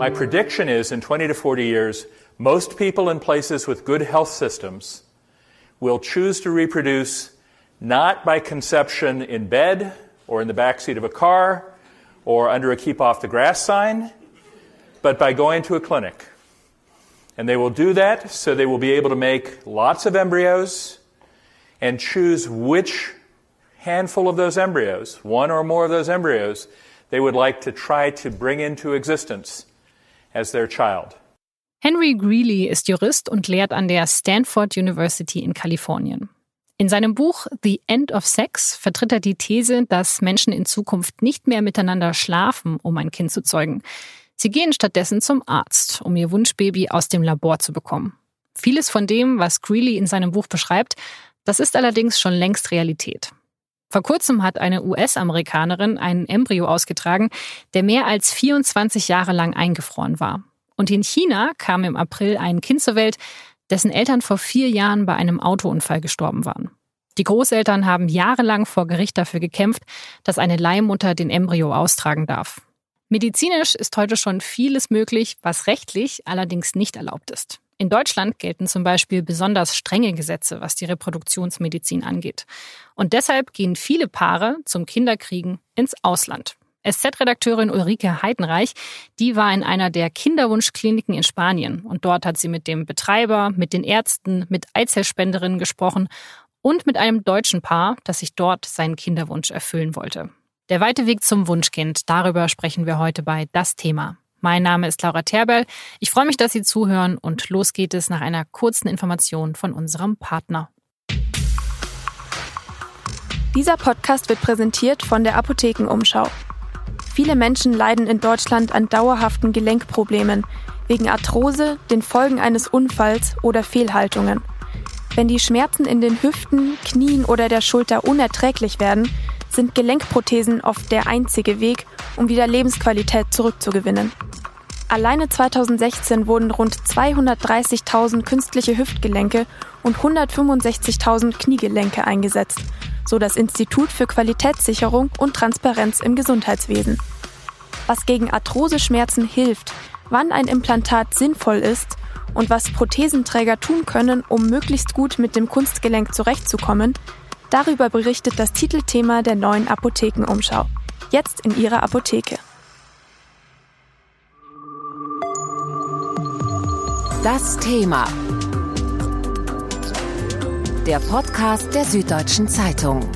My prediction is in 20 to 40 years, most people in places with good health systems will choose to reproduce not by conception in bed or in the backseat of a car or under a keep off the grass sign, but by going to a clinic. And they will do that so they will be able to make lots of embryos and choose which handful of those embryos, one or more of those embryos, they would like to try to bring into existence as their child. Henry Greeley ist Jurist und lehrt an der Stanford University in Kalifornien. In seinem Buch The End of Sex vertritt er die These, dass Menschen in Zukunft nicht mehr miteinander schlafen, um ein Kind zu zeugen. Sie gehen stattdessen zum Arzt, um ihr Wunschbaby aus dem Labor zu bekommen. Vieles von dem, was Greeley in seinem Buch beschreibt, das ist allerdings schon längst Realität. Vor kurzem hat eine US-Amerikanerin einen Embryo ausgetragen, der mehr als 24 Jahre lang eingefroren war. Und in China kam im April ein Kind zur Welt, dessen Eltern vor vier Jahren bei einem Autounfall gestorben waren. Die Großeltern haben jahrelang vor Gericht dafür gekämpft, dass eine Leihmutter den Embryo austragen darf. Medizinisch ist heute schon vieles möglich, was rechtlich allerdings nicht erlaubt ist. In Deutschland gelten zum Beispiel besonders strenge Gesetze, was die Reproduktionsmedizin angeht. Und deshalb gehen viele Paare zum Kinderkriegen ins Ausland. SZ-Redakteurin Ulrike Heidenreich, die war in einer der Kinderwunschkliniken in Spanien und dort hat sie mit dem Betreiber, mit den Ärzten, mit Eizellspenderinnen gesprochen und mit einem deutschen Paar, das sich dort seinen Kinderwunsch erfüllen wollte. Der weite Weg zum Wunschkind, darüber sprechen wir heute bei Das Thema. Mein Name ist Laura Terbell. Ich freue mich, dass Sie zuhören und los geht es nach einer kurzen Information von unserem Partner. Dieser Podcast wird präsentiert von der Apothekenumschau. Viele Menschen leiden in Deutschland an dauerhaften Gelenkproblemen wegen Arthrose, den Folgen eines Unfalls oder Fehlhaltungen. Wenn die Schmerzen in den Hüften, Knien oder der Schulter unerträglich werden, sind Gelenkprothesen oft der einzige Weg, um wieder Lebensqualität zurückzugewinnen. Alleine 2016 wurden rund 230.000 künstliche Hüftgelenke und 165.000 Kniegelenke eingesetzt, so das Institut für Qualitätssicherung und Transparenz im Gesundheitswesen. Was gegen Arthroseschmerzen hilft, wann ein Implantat sinnvoll ist und was Prothesenträger tun können, um möglichst gut mit dem Kunstgelenk zurechtzukommen, Darüber berichtet das Titelthema der neuen Apothekenumschau. Jetzt in Ihrer Apotheke. Das Thema. Der Podcast der Süddeutschen Zeitung.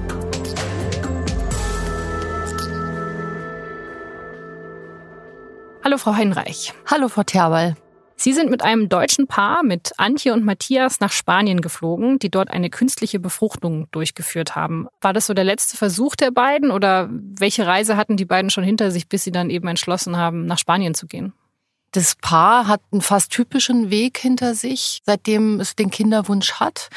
Hallo Frau Heinreich. Hallo Frau Terwal. Sie sind mit einem deutschen Paar, mit Antje und Matthias, nach Spanien geflogen, die dort eine künstliche Befruchtung durchgeführt haben. War das so der letzte Versuch der beiden oder welche Reise hatten die beiden schon hinter sich, bis sie dann eben entschlossen haben, nach Spanien zu gehen? Das Paar hat einen fast typischen Weg hinter sich, seitdem es den Kinderwunsch hat.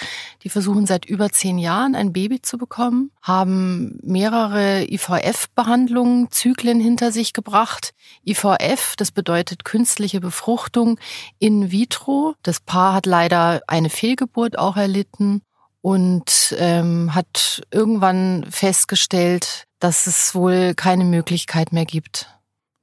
Die versuchen seit über zehn Jahren ein Baby zu bekommen, haben mehrere IVF-Behandlungen, Zyklen hinter sich gebracht. IVF, das bedeutet künstliche Befruchtung in vitro. Das Paar hat leider eine Fehlgeburt auch erlitten und ähm, hat irgendwann festgestellt, dass es wohl keine Möglichkeit mehr gibt.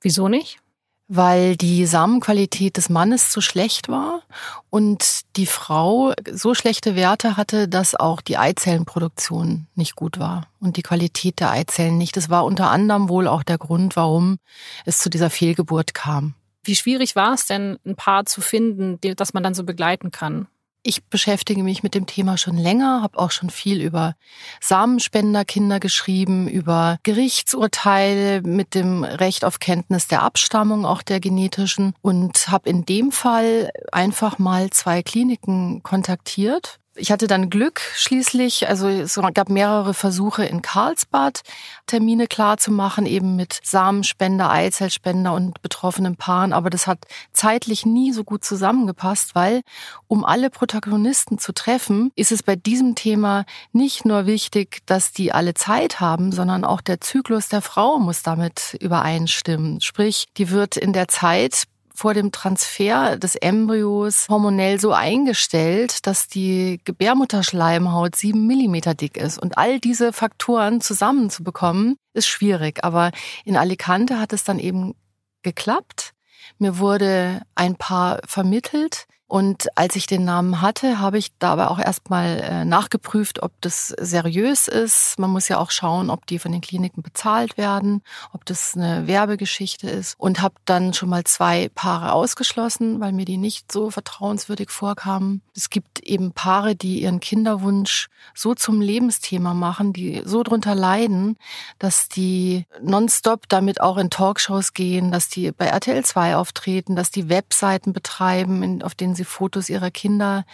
Wieso nicht? Weil die Samenqualität des Mannes zu schlecht war und die Frau so schlechte Werte hatte, dass auch die Eizellenproduktion nicht gut war und die Qualität der Eizellen nicht. Das war unter anderem wohl auch der Grund, warum es zu dieser Fehlgeburt kam. Wie schwierig war es denn, ein Paar zu finden, das man dann so begleiten kann? Ich beschäftige mich mit dem Thema schon länger, habe auch schon viel über Samenspenderkinder geschrieben, über Gerichtsurteile mit dem Recht auf Kenntnis der Abstammung, auch der genetischen. Und habe in dem Fall einfach mal zwei Kliniken kontaktiert ich hatte dann Glück schließlich. Also es gab mehrere Versuche in Karlsbad, Termine klar zu machen, eben mit Samenspender, Eizellspender und betroffenen Paaren. Aber das hat zeitlich nie so gut zusammengepasst, weil um alle Protagonisten zu treffen, ist es bei diesem Thema nicht nur wichtig, dass die alle Zeit haben, sondern auch der Zyklus der Frau muss damit übereinstimmen. Sprich, die wird in der Zeit vor dem Transfer des Embryos hormonell so eingestellt, dass die Gebärmutterschleimhaut sieben Millimeter dick ist. Und all diese Faktoren zusammenzubekommen, ist schwierig. Aber in Alicante hat es dann eben geklappt. Mir wurde ein Paar vermittelt, und als ich den Namen hatte, habe ich dabei auch erstmal äh, nachgeprüft, ob das seriös ist. Man muss ja auch schauen, ob die von den Kliniken bezahlt werden, ob das eine Werbegeschichte ist. Und habe dann schon mal zwei Paare ausgeschlossen, weil mir die nicht so vertrauenswürdig vorkamen. Es gibt eben Paare, die ihren Kinderwunsch so zum Lebensthema machen, die so drunter leiden, dass die nonstop damit auch in Talkshows gehen, dass die bei RTL 2 auftreten, dass die Webseiten betreiben, auf denen sie Fotos ihrer Kinder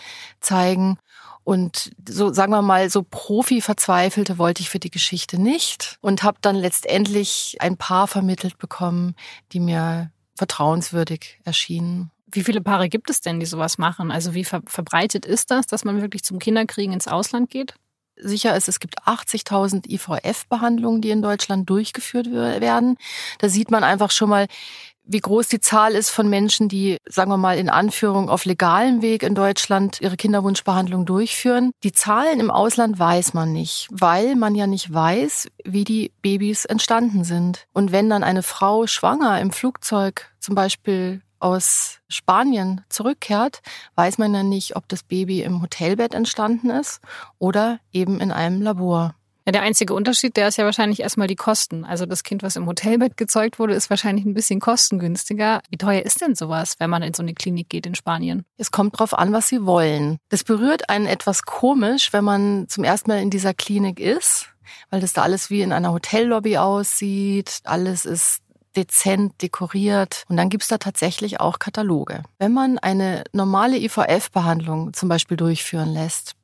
zeigen. Und so sagen wir mal, so Profi verzweifelte wollte ich für die Geschichte nicht und habe dann letztendlich ein Paar vermittelt bekommen, die mir vertrauenswürdig erschienen. Wie viele Paare gibt es denn, die sowas machen? Also wie ver verbreitet ist das, dass man wirklich zum Kinderkriegen ins Ausland geht? Sicher ist, es gibt 80.000 IVF-Behandlungen, die in Deutschland durchgeführt werden. Da sieht man einfach schon mal, wie groß die Zahl ist von Menschen, die, sagen wir mal, in Anführung auf legalem Weg in Deutschland ihre Kinderwunschbehandlung durchführen. Die Zahlen im Ausland weiß man nicht, weil man ja nicht weiß, wie die Babys entstanden sind. Und wenn dann eine Frau schwanger im Flugzeug zum Beispiel aus Spanien zurückkehrt, weiß man ja nicht, ob das Baby im Hotelbett entstanden ist oder eben in einem Labor. Ja, der einzige Unterschied, der ist ja wahrscheinlich erstmal die Kosten. Also das Kind, was im Hotelbett gezeugt wurde, ist wahrscheinlich ein bisschen kostengünstiger. Wie teuer ist denn sowas, wenn man in so eine Klinik geht in Spanien? Es kommt drauf an, was Sie wollen. Das berührt einen etwas komisch, wenn man zum ersten Mal in dieser Klinik ist, weil das da alles wie in einer Hotellobby aussieht. Alles ist dezent dekoriert. Und dann gibt's da tatsächlich auch Kataloge. Wenn man eine normale IVF-Behandlung zum Beispiel durchführen lässt,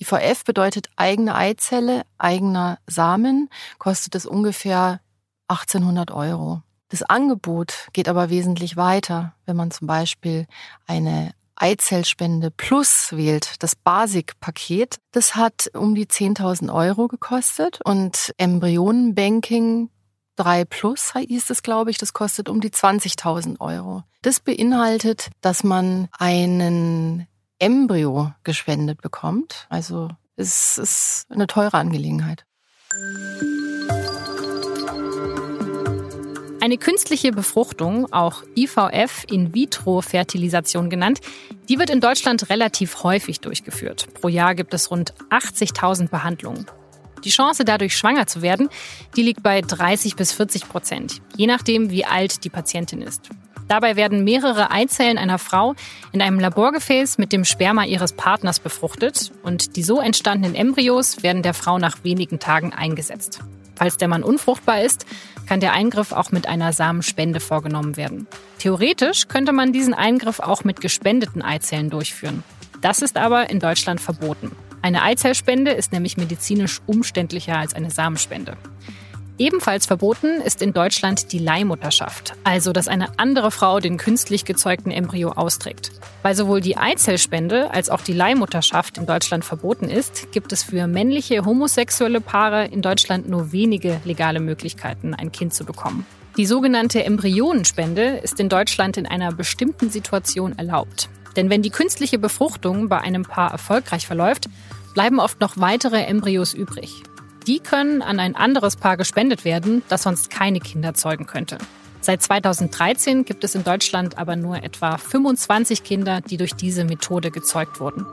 IVF bedeutet eigene Eizelle, eigener Samen, kostet es ungefähr 1800 Euro. Das Angebot geht aber wesentlich weiter, wenn man zum Beispiel eine Eizellspende Plus wählt, das Basic-Paket. Das hat um die 10.000 Euro gekostet und Embryonenbanking 3 Plus hieß es, glaube ich, das kostet um die 20.000 Euro. Das beinhaltet, dass man einen Embryo gespendet bekommt. Also es ist eine teure Angelegenheit. Eine künstliche Befruchtung, auch IVF In-vitro-Fertilisation genannt, die wird in Deutschland relativ häufig durchgeführt. Pro Jahr gibt es rund 80.000 Behandlungen. Die Chance, dadurch schwanger zu werden, die liegt bei 30 bis 40 Prozent, je nachdem, wie alt die Patientin ist. Dabei werden mehrere Eizellen einer Frau in einem Laborgefäß mit dem Sperma ihres Partners befruchtet und die so entstandenen Embryos werden der Frau nach wenigen Tagen eingesetzt. Falls der Mann unfruchtbar ist, kann der Eingriff auch mit einer Samenspende vorgenommen werden. Theoretisch könnte man diesen Eingriff auch mit gespendeten Eizellen durchführen. Das ist aber in Deutschland verboten. Eine Eizellspende ist nämlich medizinisch umständlicher als eine Samenspende. Ebenfalls verboten ist in Deutschland die Leihmutterschaft, also dass eine andere Frau den künstlich gezeugten Embryo austrägt. Weil sowohl die Eizellspende als auch die Leihmutterschaft in Deutschland verboten ist, gibt es für männliche homosexuelle Paare in Deutschland nur wenige legale Möglichkeiten, ein Kind zu bekommen. Die sogenannte Embryonenspende ist in Deutschland in einer bestimmten Situation erlaubt. Denn wenn die künstliche Befruchtung bei einem Paar erfolgreich verläuft, bleiben oft noch weitere Embryos übrig. Die können an ein anderes Paar gespendet werden, das sonst keine Kinder zeugen könnte. Seit 2013 gibt es in Deutschland aber nur etwa 25 Kinder, die durch diese Methode gezeugt wurden.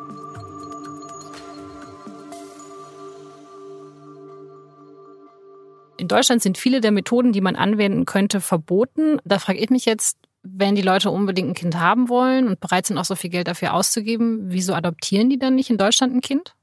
In Deutschland sind viele der Methoden, die man anwenden könnte, verboten. Da frage ich mich jetzt, wenn die Leute unbedingt ein Kind haben wollen und bereit sind, auch so viel Geld dafür auszugeben, wieso adoptieren die dann nicht in Deutschland ein Kind?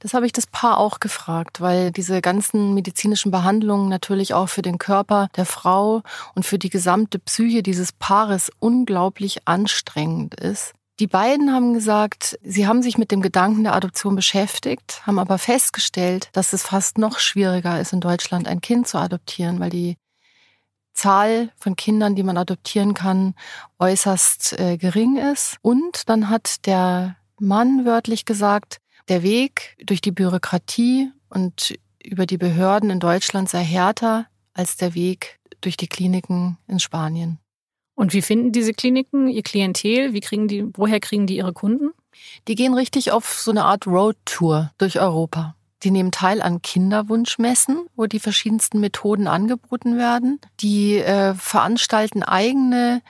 Das habe ich das Paar auch gefragt, weil diese ganzen medizinischen Behandlungen natürlich auch für den Körper der Frau und für die gesamte Psyche dieses Paares unglaublich anstrengend ist. Die beiden haben gesagt, sie haben sich mit dem Gedanken der Adoption beschäftigt, haben aber festgestellt, dass es fast noch schwieriger ist, in Deutschland ein Kind zu adoptieren, weil die Zahl von Kindern, die man adoptieren kann, äußerst äh, gering ist. Und dann hat der Mann wörtlich gesagt, der Weg durch die Bürokratie und über die Behörden in Deutschland sei härter als der Weg durch die Kliniken in Spanien. Und wie finden diese Kliniken ihr Klientel? Wie kriegen die, woher kriegen die ihre Kunden? Die gehen richtig auf so eine Art Roadtour durch Europa. Die nehmen teil an Kinderwunschmessen, wo die verschiedensten Methoden angeboten werden. Die äh, veranstalten eigene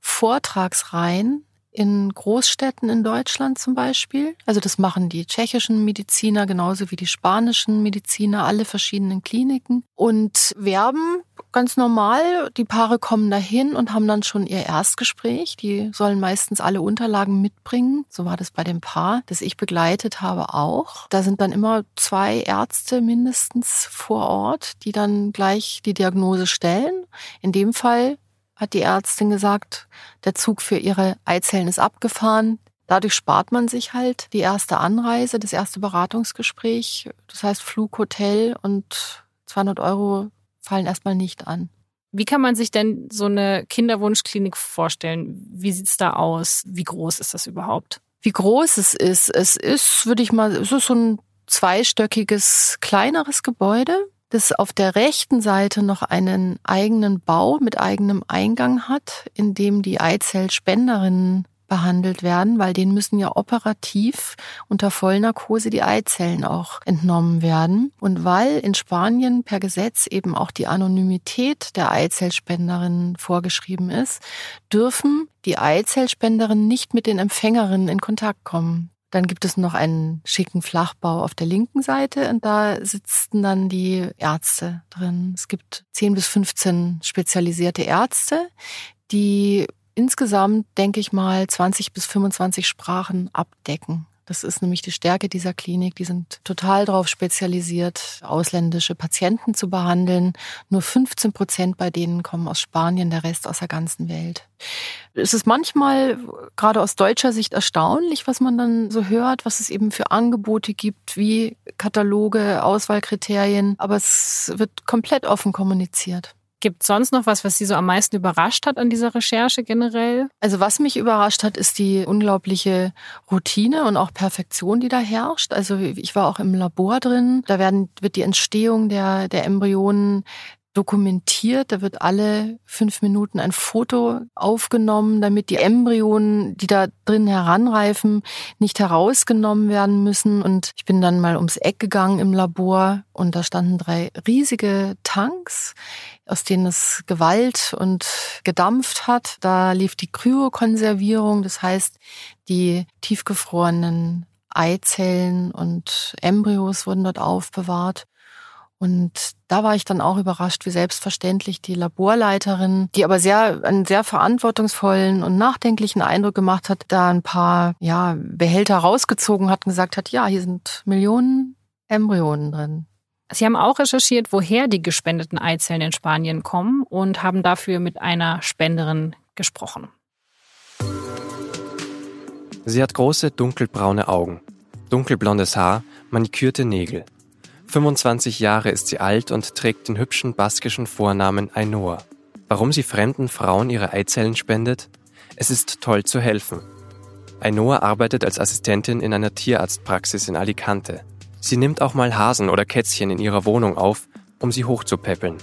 Vortragsreihen in Großstädten in Deutschland zum Beispiel. Also das machen die tschechischen Mediziner genauso wie die spanischen Mediziner, alle verschiedenen Kliniken und werben ganz normal. Die Paare kommen dahin und haben dann schon ihr Erstgespräch. Die sollen meistens alle Unterlagen mitbringen. So war das bei dem Paar, das ich begleitet habe auch. Da sind dann immer zwei Ärzte mindestens vor Ort, die dann gleich die Diagnose stellen. In dem Fall hat die Ärztin gesagt, der Zug für ihre Eizellen ist abgefahren. Dadurch spart man sich halt die erste Anreise, das erste Beratungsgespräch. Das heißt Flug, Hotel und 200 Euro fallen erstmal nicht an. Wie kann man sich denn so eine Kinderwunschklinik vorstellen? Wie sieht's da aus? Wie groß ist das überhaupt? Wie groß es ist? Es ist, würde ich mal, es ist so ein zweistöckiges, kleineres Gebäude das auf der rechten Seite noch einen eigenen Bau mit eigenem Eingang hat, in dem die Eizellspenderinnen behandelt werden, weil denen müssen ja operativ unter Vollnarkose die Eizellen auch entnommen werden. Und weil in Spanien per Gesetz eben auch die Anonymität der Eizellspenderinnen vorgeschrieben ist, dürfen die Eizellspenderinnen nicht mit den Empfängerinnen in Kontakt kommen. Dann gibt es noch einen schicken Flachbau auf der linken Seite und da sitzen dann die Ärzte drin. Es gibt 10 bis 15 spezialisierte Ärzte, die insgesamt, denke ich mal, 20 bis 25 Sprachen abdecken. Das ist nämlich die Stärke dieser Klinik. Die sind total darauf spezialisiert, ausländische Patienten zu behandeln. Nur 15 Prozent bei denen kommen aus Spanien, der Rest aus der ganzen Welt. Es ist manchmal gerade aus deutscher Sicht erstaunlich, was man dann so hört, was es eben für Angebote gibt, wie Kataloge, Auswahlkriterien. Aber es wird komplett offen kommuniziert. Gibt sonst noch was, was Sie so am meisten überrascht hat an dieser Recherche generell? Also was mich überrascht hat, ist die unglaubliche Routine und auch Perfektion, die da herrscht. Also ich war auch im Labor drin. Da werden, wird die Entstehung der, der Embryonen dokumentiert. Da wird alle fünf Minuten ein Foto aufgenommen, damit die Embryonen, die da drin heranreifen, nicht herausgenommen werden müssen. Und ich bin dann mal ums Eck gegangen im Labor und da standen drei riesige Tanks, aus denen es Gewalt und gedampft hat. Da lief die Kryokonservierung, das heißt, die tiefgefrorenen Eizellen und Embryos wurden dort aufbewahrt. Und da war ich dann auch überrascht, wie selbstverständlich die Laborleiterin, die aber sehr, einen sehr verantwortungsvollen und nachdenklichen Eindruck gemacht hat, da ein paar, ja, Behälter rausgezogen hat und gesagt hat, ja, hier sind Millionen Embryonen drin. Sie haben auch recherchiert, woher die gespendeten Eizellen in Spanien kommen und haben dafür mit einer Spenderin gesprochen. Sie hat große dunkelbraune Augen, dunkelblondes Haar, manikürte Nägel. 25 Jahre ist sie alt und trägt den hübschen baskischen Vornamen Ainhoa. Warum sie fremden Frauen ihre Eizellen spendet? Es ist toll zu helfen. Ainhoa arbeitet als Assistentin in einer Tierarztpraxis in Alicante. Sie nimmt auch mal Hasen oder Kätzchen in ihrer Wohnung auf, um sie hochzupäppeln.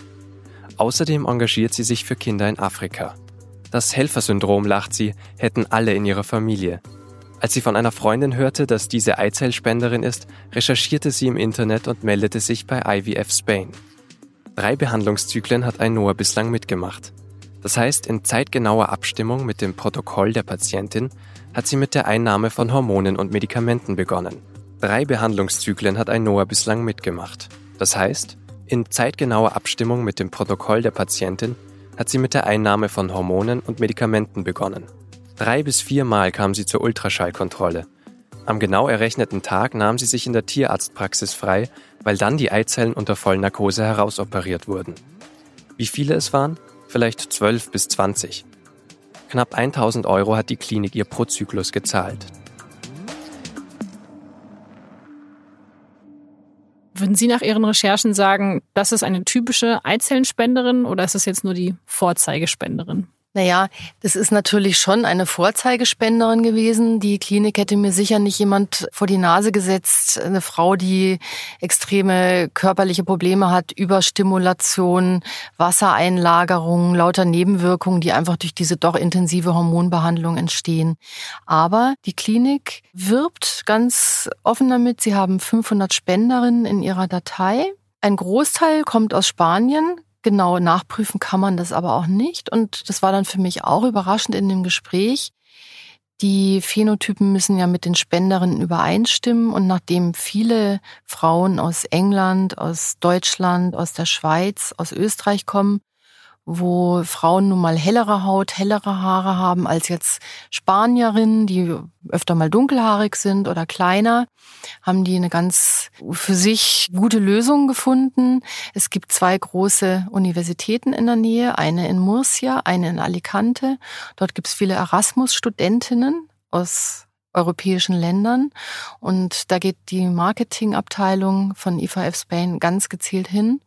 Außerdem engagiert sie sich für Kinder in Afrika. Das Helfersyndrom, lacht sie, hätten alle in ihrer Familie. Als sie von einer Freundin hörte, dass diese Eizellspenderin ist, recherchierte sie im Internet und meldete sich bei IVF Spain. Drei Behandlungszyklen hat Ainhoa bislang mitgemacht. Das heißt, in zeitgenauer Abstimmung mit dem Protokoll der Patientin hat sie mit der Einnahme von Hormonen und Medikamenten begonnen. Drei Behandlungszyklen hat Ainhoa bislang mitgemacht. Das heißt, in zeitgenauer Abstimmung mit dem Protokoll der Patientin hat sie mit der Einnahme von Hormonen und Medikamenten begonnen. Drei bis viermal kam sie zur Ultraschallkontrolle. Am genau errechneten Tag nahm sie sich in der Tierarztpraxis frei, weil dann die Eizellen unter Vollnarkose herausoperiert wurden. Wie viele es waren? Vielleicht zwölf bis zwanzig. Knapp 1000 Euro hat die Klinik ihr pro Zyklus gezahlt. Würden Sie nach Ihren Recherchen sagen, das ist eine typische Eizellenspenderin oder ist es jetzt nur die Vorzeigespenderin? Naja, das ist natürlich schon eine Vorzeigespenderin gewesen. Die Klinik hätte mir sicher nicht jemand vor die Nase gesetzt. Eine Frau, die extreme körperliche Probleme hat, Überstimulation, Wassereinlagerung, lauter Nebenwirkungen, die einfach durch diese doch intensive Hormonbehandlung entstehen. Aber die Klinik wirbt ganz offen damit. Sie haben 500 Spenderinnen in ihrer Datei. Ein Großteil kommt aus Spanien, genau nachprüfen kann man das aber auch nicht. Und das war dann für mich auch überraschend in dem Gespräch. Die Phänotypen müssen ja mit den Spenderinnen übereinstimmen. Und nachdem viele Frauen aus England, aus Deutschland, aus der Schweiz, aus Österreich kommen, wo Frauen nun mal hellere Haut, hellere Haare haben als jetzt Spanierinnen, die öfter mal dunkelhaarig sind oder kleiner, haben die eine ganz für sich gute Lösung gefunden. Es gibt zwei große Universitäten in der Nähe, eine in Murcia, eine in Alicante. Dort gibt es viele Erasmus-Studentinnen aus europäischen Ländern. Und da geht die Marketingabteilung von IVF Spain ganz gezielt hin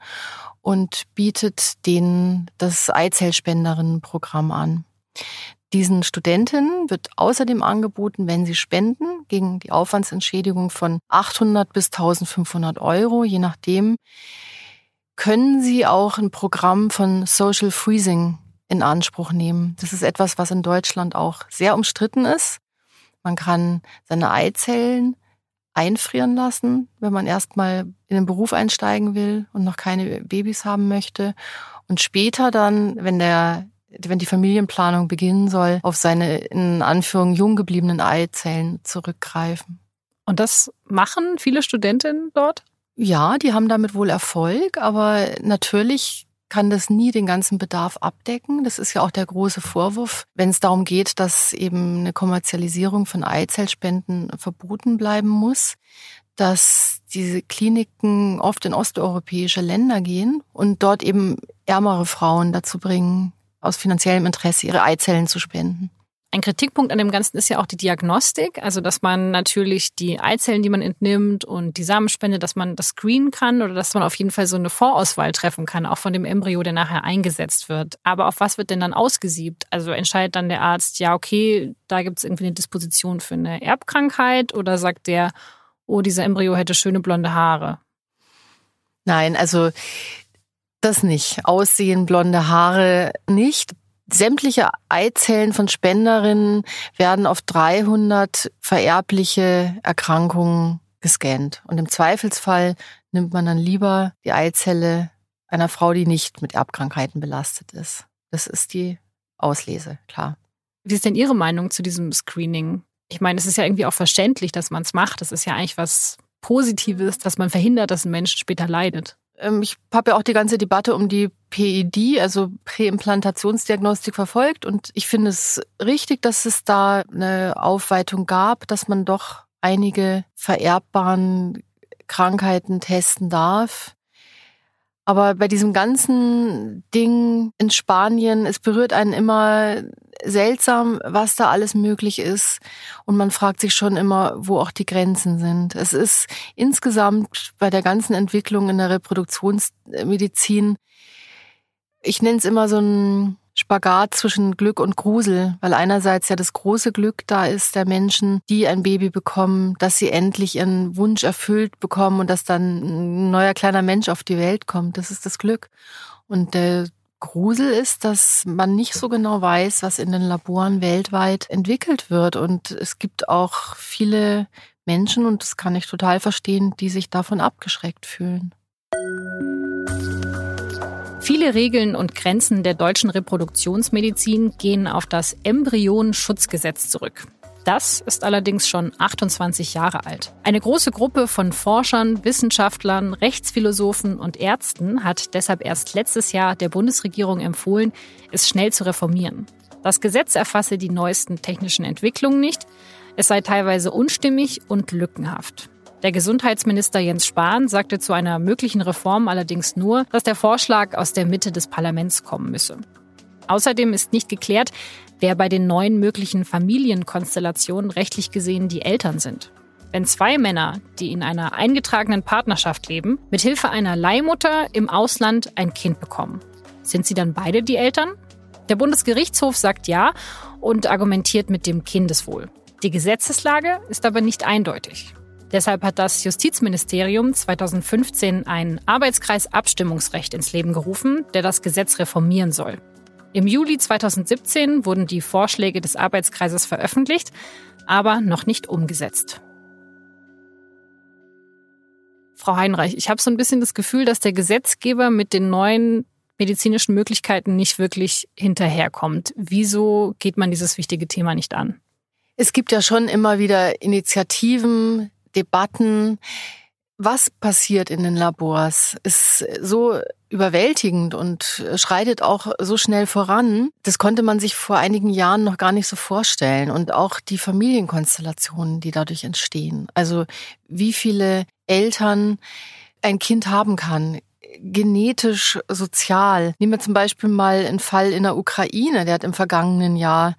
und bietet denen das Eizellspenderinnenprogramm an. Diesen Studentinnen wird außerdem angeboten, wenn sie spenden, gegen die Aufwandsentschädigung von 800 bis 1500 Euro, je nachdem, können sie auch ein Programm von Social Freezing in Anspruch nehmen. Das ist etwas, was in Deutschland auch sehr umstritten ist. Man kann seine Eizellen einfrieren lassen, wenn man erstmal in den Beruf einsteigen will und noch keine Babys haben möchte. Und später dann, wenn der wenn die Familienplanung beginnen soll, auf seine in Anführung jung gebliebenen Eizellen zurückgreifen. Und das machen viele Studentinnen dort? Ja, die haben damit wohl Erfolg, aber natürlich kann das nie den ganzen Bedarf abdecken. Das ist ja auch der große Vorwurf, wenn es darum geht, dass eben eine Kommerzialisierung von Eizellspenden verboten bleiben muss, dass diese Kliniken oft in osteuropäische Länder gehen und dort eben ärmere Frauen dazu bringen, aus finanziellem Interesse ihre Eizellen zu spenden. Ein Kritikpunkt an dem Ganzen ist ja auch die Diagnostik, also dass man natürlich die Eizellen, die man entnimmt und die Samenspende, dass man das screenen kann oder dass man auf jeden Fall so eine Vorauswahl treffen kann, auch von dem Embryo, der nachher eingesetzt wird. Aber auf was wird denn dann ausgesiebt? Also entscheidet dann der Arzt, ja, okay, da gibt es irgendwie eine Disposition für eine Erbkrankheit oder sagt der, oh, dieser Embryo hätte schöne blonde Haare? Nein, also das nicht. Aussehen, blonde Haare nicht. Sämtliche Eizellen von Spenderinnen werden auf 300 vererbliche Erkrankungen gescannt. Und im Zweifelsfall nimmt man dann lieber die Eizelle einer Frau, die nicht mit Erbkrankheiten belastet ist. Das ist die Auslese, klar. Wie ist denn Ihre Meinung zu diesem Screening? Ich meine, es ist ja irgendwie auch verständlich, dass man es macht. Das ist ja eigentlich was Positives, dass man verhindert, dass ein Mensch später leidet. Ähm, ich habe ja auch die ganze Debatte um die PED, also Präimplantationsdiagnostik, verfolgt und ich finde es richtig, dass es da eine Aufweitung gab, dass man doch einige vererbbaren Krankheiten testen darf. Aber bei diesem ganzen Ding in Spanien, es berührt einen immer seltsam, was da alles möglich ist. Und man fragt sich schon immer, wo auch die Grenzen sind. Es ist insgesamt bei der ganzen Entwicklung in der Reproduktionsmedizin, ich nenne es immer so ein Spagat zwischen Glück und Grusel, weil einerseits ja das große Glück da ist der Menschen, die ein Baby bekommen, dass sie endlich ihren Wunsch erfüllt bekommen und dass dann ein neuer kleiner Mensch auf die Welt kommt. Das ist das Glück. Und der Grusel ist, dass man nicht so genau weiß, was in den Laboren weltweit entwickelt wird. Und es gibt auch viele Menschen, und das kann ich total verstehen, die sich davon abgeschreckt fühlen. Viele Regeln und Grenzen der deutschen Reproduktionsmedizin gehen auf das Embryonenschutzgesetz zurück. Das ist allerdings schon 28 Jahre alt. Eine große Gruppe von Forschern, Wissenschaftlern, Rechtsphilosophen und Ärzten hat deshalb erst letztes Jahr der Bundesregierung empfohlen, es schnell zu reformieren. Das Gesetz erfasse die neuesten technischen Entwicklungen nicht, es sei teilweise unstimmig und lückenhaft. Der Gesundheitsminister Jens Spahn sagte zu einer möglichen Reform allerdings nur, dass der Vorschlag aus der Mitte des Parlaments kommen müsse. Außerdem ist nicht geklärt, wer bei den neuen möglichen Familienkonstellationen rechtlich gesehen die Eltern sind. Wenn zwei Männer, die in einer eingetragenen Partnerschaft leben, mit Hilfe einer Leihmutter im Ausland ein Kind bekommen, sind sie dann beide die Eltern? Der Bundesgerichtshof sagt ja und argumentiert mit dem Kindeswohl. Die Gesetzeslage ist aber nicht eindeutig. Deshalb hat das Justizministerium 2015 einen Arbeitskreis Abstimmungsrecht ins Leben gerufen, der das Gesetz reformieren soll. Im Juli 2017 wurden die Vorschläge des Arbeitskreises veröffentlicht, aber noch nicht umgesetzt. Frau Heinreich, ich habe so ein bisschen das Gefühl, dass der Gesetzgeber mit den neuen medizinischen Möglichkeiten nicht wirklich hinterherkommt. Wieso geht man dieses wichtige Thema nicht an? Es gibt ja schon immer wieder Initiativen, Debatten. Was passiert in den Labors, ist so überwältigend und schreitet auch so schnell voran. Das konnte man sich vor einigen Jahren noch gar nicht so vorstellen. Und auch die Familienkonstellationen, die dadurch entstehen. Also wie viele Eltern ein Kind haben kann, genetisch, sozial. Nehmen wir zum Beispiel mal einen Fall in der Ukraine, der hat im vergangenen Jahr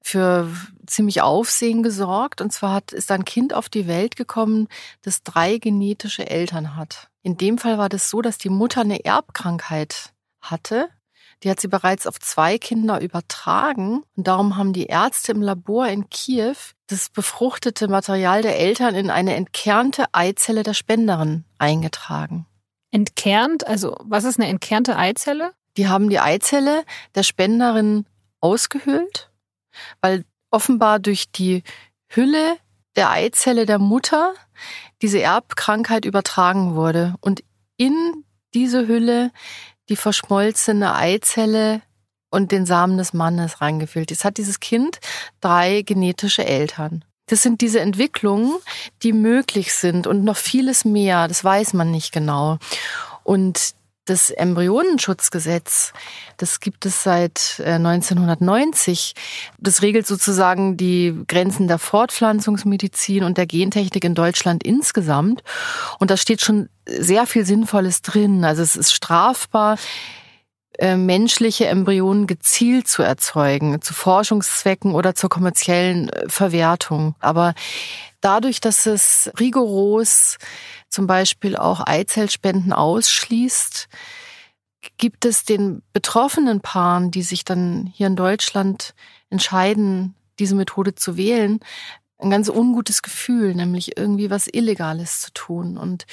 für ziemlich Aufsehen gesorgt. Und zwar hat, ist ein Kind auf die Welt gekommen, das drei genetische Eltern hat. In dem Fall war das so, dass die Mutter eine Erbkrankheit hatte. Die hat sie bereits auf zwei Kinder übertragen. Und darum haben die Ärzte im Labor in Kiew das befruchtete Material der Eltern in eine entkernte Eizelle der Spenderin eingetragen. Entkernt? Also was ist eine entkernte Eizelle? Die haben die Eizelle der Spenderin ausgehöhlt, weil offenbar durch die Hülle der Eizelle der Mutter diese Erbkrankheit übertragen wurde und in diese Hülle die verschmolzene Eizelle und den Samen des Mannes reingefüllt. Jetzt hat dieses Kind drei genetische Eltern. Das sind diese Entwicklungen, die möglich sind und noch vieles mehr. Das weiß man nicht genau. Und das Embryonenschutzgesetz, das gibt es seit 1990. Äh, das regelt sozusagen die Grenzen der Fortpflanzungsmedizin und der Gentechnik in Deutschland insgesamt. Und da steht schon sehr viel Sinnvolles drin. Also es ist strafbar, äh, menschliche Embryonen gezielt zu erzeugen, zu Forschungszwecken oder zur kommerziellen äh, Verwertung. Aber dadurch, dass es rigoros zum Beispiel auch Eizellspenden ausschließt, gibt es den betroffenen Paaren, die sich dann hier in Deutschland entscheiden, diese Methode zu wählen, ein ganz ungutes Gefühl, nämlich irgendwie was Illegales zu tun. Und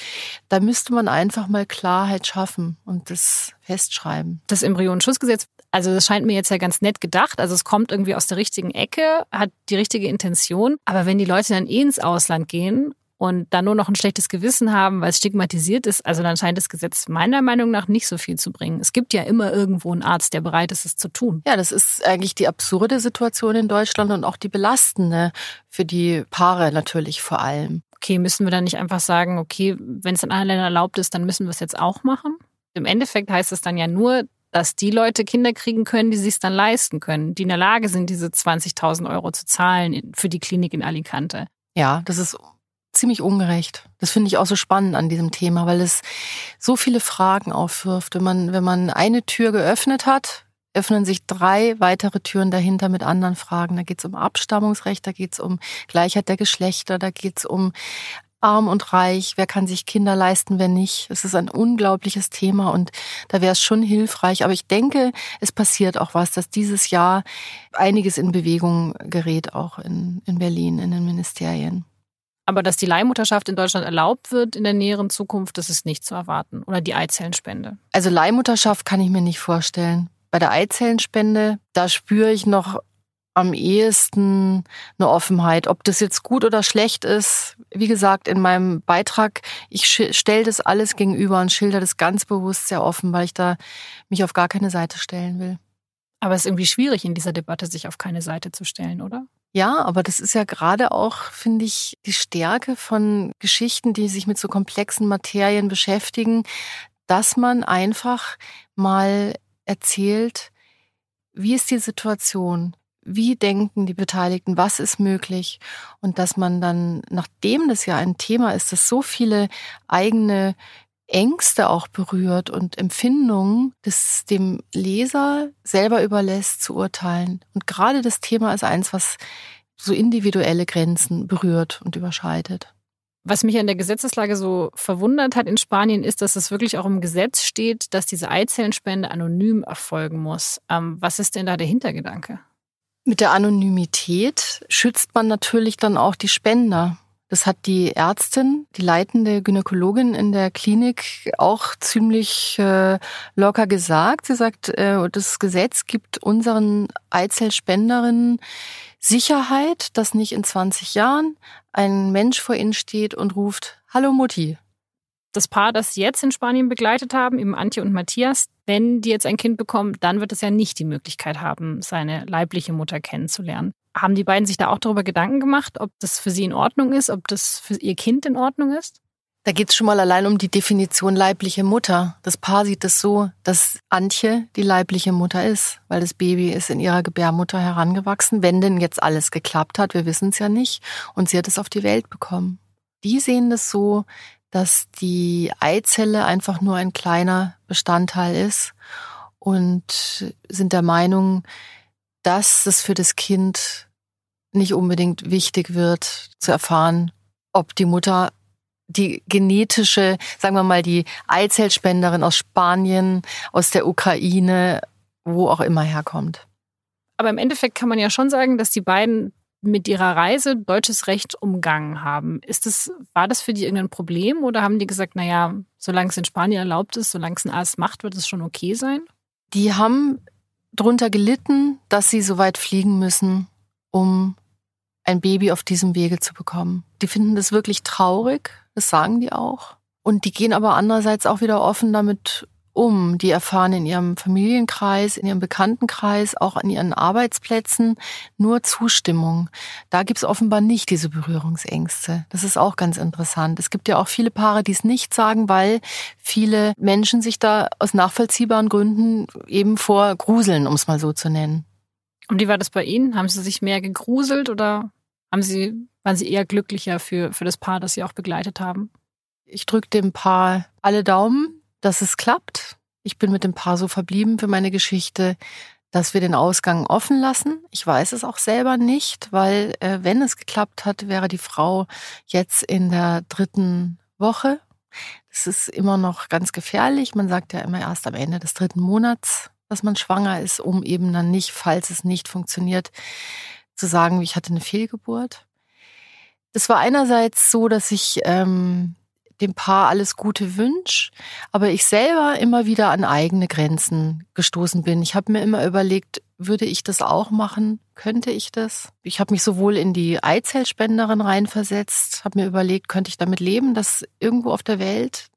da müsste man einfach mal Klarheit schaffen und das festschreiben. Das Embryonenschutzgesetz, also das scheint mir jetzt ja ganz nett gedacht. Also es kommt irgendwie aus der richtigen Ecke, hat die richtige Intention. Aber wenn die Leute dann eh ins Ausland gehen und dann nur noch ein schlechtes Gewissen haben, weil es stigmatisiert ist, also dann scheint das Gesetz meiner Meinung nach nicht so viel zu bringen. Es gibt ja immer irgendwo einen Arzt, der bereit ist, es zu tun. Ja, das ist eigentlich die absurde Situation in Deutschland und auch die belastende für die Paare natürlich vor allem. Okay, müssen wir dann nicht einfach sagen, okay, wenn es in anderen Ländern erlaubt ist, dann müssen wir es jetzt auch machen? Im Endeffekt heißt es dann ja nur, dass die Leute Kinder kriegen können, die sich dann leisten können, die in der Lage sind, diese 20.000 Euro zu zahlen für die Klinik in Alicante. Ja, das ist ziemlich ungerecht. Das finde ich auch so spannend an diesem Thema, weil es so viele Fragen aufwirft. Wenn man, wenn man eine Tür geöffnet hat, öffnen sich drei weitere Türen dahinter mit anderen Fragen. Da geht es um Abstammungsrecht, da geht es um Gleichheit der Geschlechter, da geht es um arm und reich, wer kann sich Kinder leisten, wer nicht. Es ist ein unglaubliches Thema und da wäre es schon hilfreich. Aber ich denke, es passiert auch was, dass dieses Jahr einiges in Bewegung gerät, auch in, in Berlin, in den Ministerien. Aber dass die Leihmutterschaft in Deutschland erlaubt wird in der näheren Zukunft, das ist nicht zu erwarten. Oder die Eizellenspende. Also Leihmutterschaft kann ich mir nicht vorstellen. Bei der Eizellenspende, da spüre ich noch am ehesten eine Offenheit. Ob das jetzt gut oder schlecht ist, wie gesagt, in meinem Beitrag, ich stelle das alles gegenüber und schilder das ganz bewusst sehr offen, weil ich da mich auf gar keine Seite stellen will. Aber es ist irgendwie schwierig in dieser Debatte, sich auf keine Seite zu stellen, oder? Ja, aber das ist ja gerade auch, finde ich, die Stärke von Geschichten, die sich mit so komplexen Materien beschäftigen, dass man einfach mal erzählt, wie ist die Situation? Wie denken die Beteiligten? Was ist möglich? Und dass man dann, nachdem das ja ein Thema ist, das so viele eigene Ängste auch berührt und Empfindungen, das dem Leser selber überlässt zu urteilen. Und gerade das Thema ist eins, was so individuelle Grenzen berührt und überschreitet. Was mich an der Gesetzeslage so verwundert hat in Spanien, ist, dass es wirklich auch im Gesetz steht, dass diese Eizellenspende anonym erfolgen muss. Ähm, was ist denn da der Hintergedanke? Mit der Anonymität schützt man natürlich dann auch die Spender. Das hat die Ärztin, die leitende Gynäkologin in der Klinik auch ziemlich äh, locker gesagt. Sie sagt, äh, das Gesetz gibt unseren Eizellspenderinnen Sicherheit, dass nicht in 20 Jahren ein Mensch vor ihnen steht und ruft, Hallo Mutti. das Paar, das Sie jetzt in Spanien begleitet haben, eben Antje und Matthias, wenn die jetzt ein Kind bekommen, dann wird es ja nicht die Möglichkeit haben, seine leibliche Mutter kennenzulernen. Haben die beiden sich da auch darüber Gedanken gemacht, ob das für sie in Ordnung ist, ob das für ihr Kind in Ordnung ist? Da geht es schon mal allein um die Definition leibliche Mutter. Das Paar sieht es so, dass Antje die leibliche Mutter ist, weil das Baby ist in ihrer Gebärmutter herangewachsen, wenn denn jetzt alles geklappt hat, wir wissen es ja nicht, und sie hat es auf die Welt bekommen. Die sehen das so, dass die Eizelle einfach nur ein kleiner Bestandteil ist und sind der Meinung, dass es für das Kind nicht unbedingt wichtig wird zu erfahren, ob die Mutter die genetische, sagen wir mal, die Eizellspenderin aus Spanien, aus der Ukraine, wo auch immer herkommt. Aber im Endeffekt kann man ja schon sagen, dass die beiden mit ihrer Reise deutsches Recht umgangen haben. Ist das, war das für die irgendein Problem oder haben die gesagt, naja, solange es in Spanien erlaubt ist, solange es ein Arzt macht, wird es schon okay sein? Die haben drunter gelitten, dass sie so weit fliegen müssen, um ein Baby auf diesem Wege zu bekommen. Die finden das wirklich traurig, das sagen die auch. Und die gehen aber andererseits auch wieder offen damit um. Die erfahren in ihrem Familienkreis, in ihrem Bekanntenkreis, auch an ihren Arbeitsplätzen nur Zustimmung. Da gibt's offenbar nicht diese Berührungsängste. Das ist auch ganz interessant. Es gibt ja auch viele Paare, die es nicht sagen, weil viele Menschen sich da aus nachvollziehbaren Gründen eben vor gruseln, um es mal so zu nennen. Und wie war das bei Ihnen? Haben Sie sich mehr gegruselt oder haben Sie, waren Sie eher glücklicher für, für das Paar, das Sie auch begleitet haben? Ich drücke dem Paar alle Daumen, dass es klappt. Ich bin mit dem Paar so verblieben für meine Geschichte, dass wir den Ausgang offen lassen. Ich weiß es auch selber nicht, weil äh, wenn es geklappt hat, wäre die Frau jetzt in der dritten Woche. Das ist immer noch ganz gefährlich. Man sagt ja immer erst am Ende des dritten Monats, dass man schwanger ist, um eben dann nicht, falls es nicht funktioniert, zu sagen, ich hatte eine Fehlgeburt. Das war einerseits so, dass ich ähm, dem Paar alles Gute wünsche, aber ich selber immer wieder an eigene Grenzen gestoßen bin. Ich habe mir immer überlegt, würde ich das auch machen? Könnte ich das? Ich habe mich sowohl in die Eizellspenderin reinversetzt, habe mir überlegt, könnte ich damit leben, dass irgendwo auf der Welt,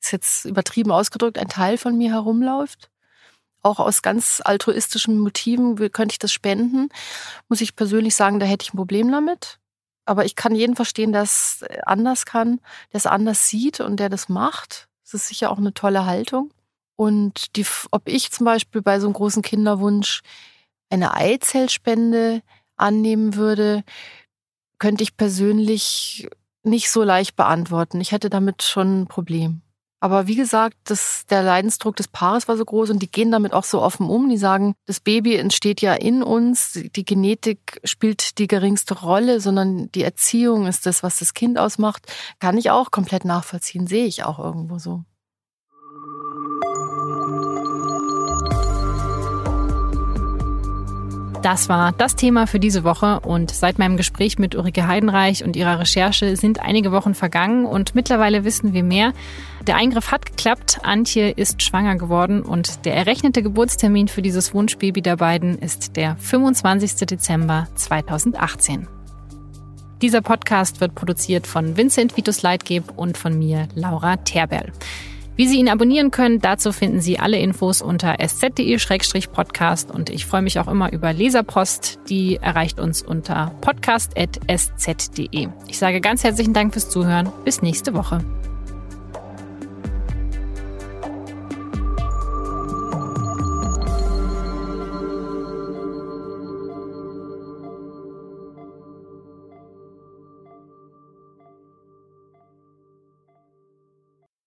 ist jetzt übertrieben ausgedrückt, ein Teil von mir herumläuft? Auch aus ganz altruistischen Motiven könnte ich das spenden, muss ich persönlich sagen, da hätte ich ein Problem damit. Aber ich kann jeden verstehen, der es anders kann, der es anders sieht und der das macht. Das ist sicher auch eine tolle Haltung. Und die, ob ich zum Beispiel bei so einem großen Kinderwunsch eine Eizellspende annehmen würde, könnte ich persönlich nicht so leicht beantworten. Ich hätte damit schon ein Problem. Aber wie gesagt, das, der Leidensdruck des Paares war so groß und die gehen damit auch so offen um. Die sagen, das Baby entsteht ja in uns, die Genetik spielt die geringste Rolle, sondern die Erziehung ist das, was das Kind ausmacht. Kann ich auch komplett nachvollziehen, sehe ich auch irgendwo so. Das war das Thema für diese Woche und seit meinem Gespräch mit Ulrike Heidenreich und ihrer Recherche sind einige Wochen vergangen und mittlerweile wissen wir mehr. Der Eingriff hat geklappt, Antje ist schwanger geworden und der errechnete Geburtstermin für dieses Wunschbaby der beiden ist der 25. Dezember 2018. Dieser Podcast wird produziert von Vincent Vitus Leitgeb und von mir, Laura Terberl. Wie Sie ihn abonnieren können, dazu finden Sie alle Infos unter sz.de-podcast und ich freue mich auch immer über Leserpost, die erreicht uns unter podcast.sz.de. Ich sage ganz herzlichen Dank fürs Zuhören. Bis nächste Woche.